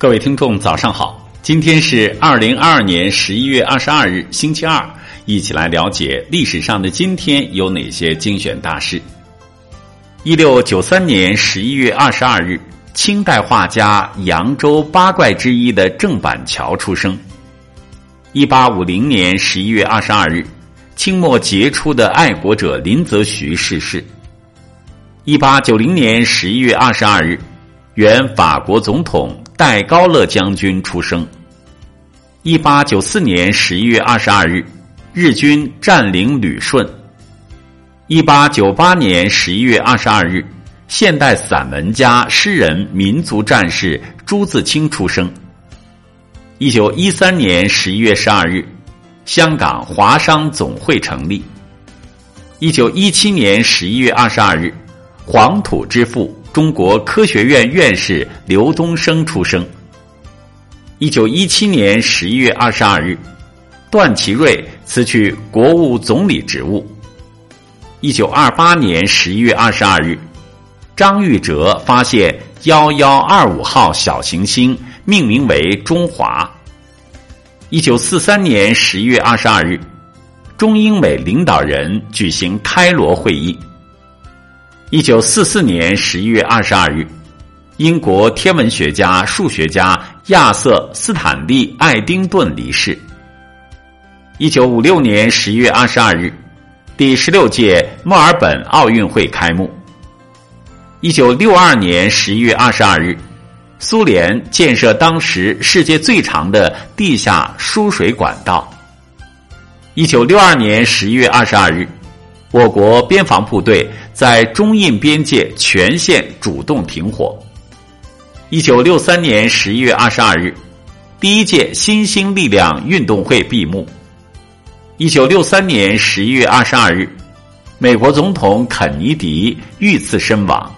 各位听众，早上好！今天是二零二二年十一月二十二日，星期二，一起来了解历史上的今天有哪些精选大事。一六九三年十一月二十二日，清代画家扬州八怪之一的郑板桥出生。一八五零年十一月二十二日，清末杰出的爱国者林则徐逝世。一八九零年十一月二十二日，原法国总统戴高乐将军出生。一八九四年十一月二十二日，日军占领旅顺。一八九八年十一月二十二日，现代散文家、诗人、民族战士朱自清出生。一九一三年十一月十二日，香港华商总会成立。一九一七年十一月二十二日。黄土之父、中国科学院院士刘东升出生。一九一七年十一月二十二日，段祺瑞辞去国务总理职务。一九二八年十一月二十二日，张玉哲发现幺幺二五号小行星，命名为中华。一九四三年十一月二十二日，中英美领导人举行开罗会议。一九四四年十一月二十二日，英国天文学家、数学家亚瑟·斯坦利·爱丁顿离世。一九五六年十一月二十二日，第十六届墨尔本奥运会开幕。一九六二年十一月二十二日，苏联建设当时世界最长的地下输水管道。一九六二年十一月二十二日。我国边防部队在中印边界全线主动停火。一九六三年十一月二十二日，第一届新兴力量运动会闭幕。一九六三年十一月二十二日，美国总统肯尼迪遇刺身亡。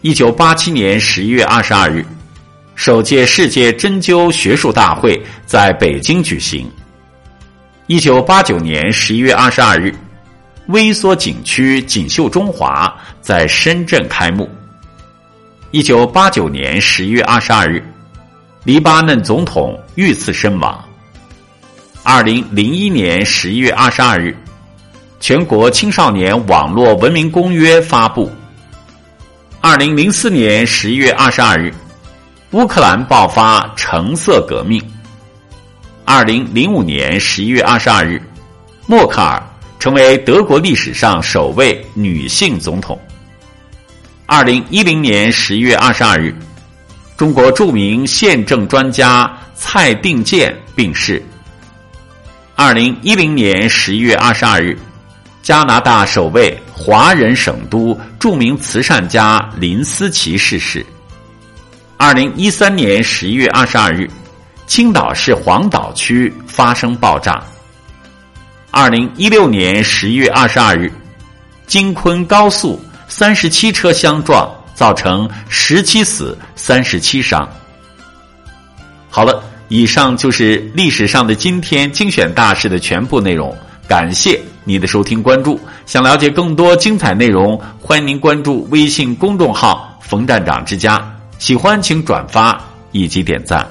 一九八七年十一月二十二日，首届世界针灸学术大会在北京举行。一九八九年十一月二十二日。微缩景区“锦绣中华”在深圳开幕。一九八九年十一月二十二日，黎巴嫩总统遇刺身亡。二零零一年十一月二十二日，全国青少年网络文明公约发布。二零零四年十一月二十二日，乌克兰爆发橙色革命。二零零五年十一月二十二日，默克尔。成为德国历史上首位女性总统。二零一零年十一月二十二日，中国著名宪政专家蔡定健病逝。二零一零年十一月二十二日，加拿大首位华人省都、著名慈善家林思琪逝世。二零一三年十一月二十二日，青岛市黄岛区发生爆炸。二零一六年十一月二十二日，京昆高速三十七车相撞，造成十七死三十七伤。好了，以上就是历史上的今天精选大事的全部内容。感谢你的收听关注，想了解更多精彩内容，欢迎您关注微信公众号“冯站长之家”。喜欢请转发以及点赞。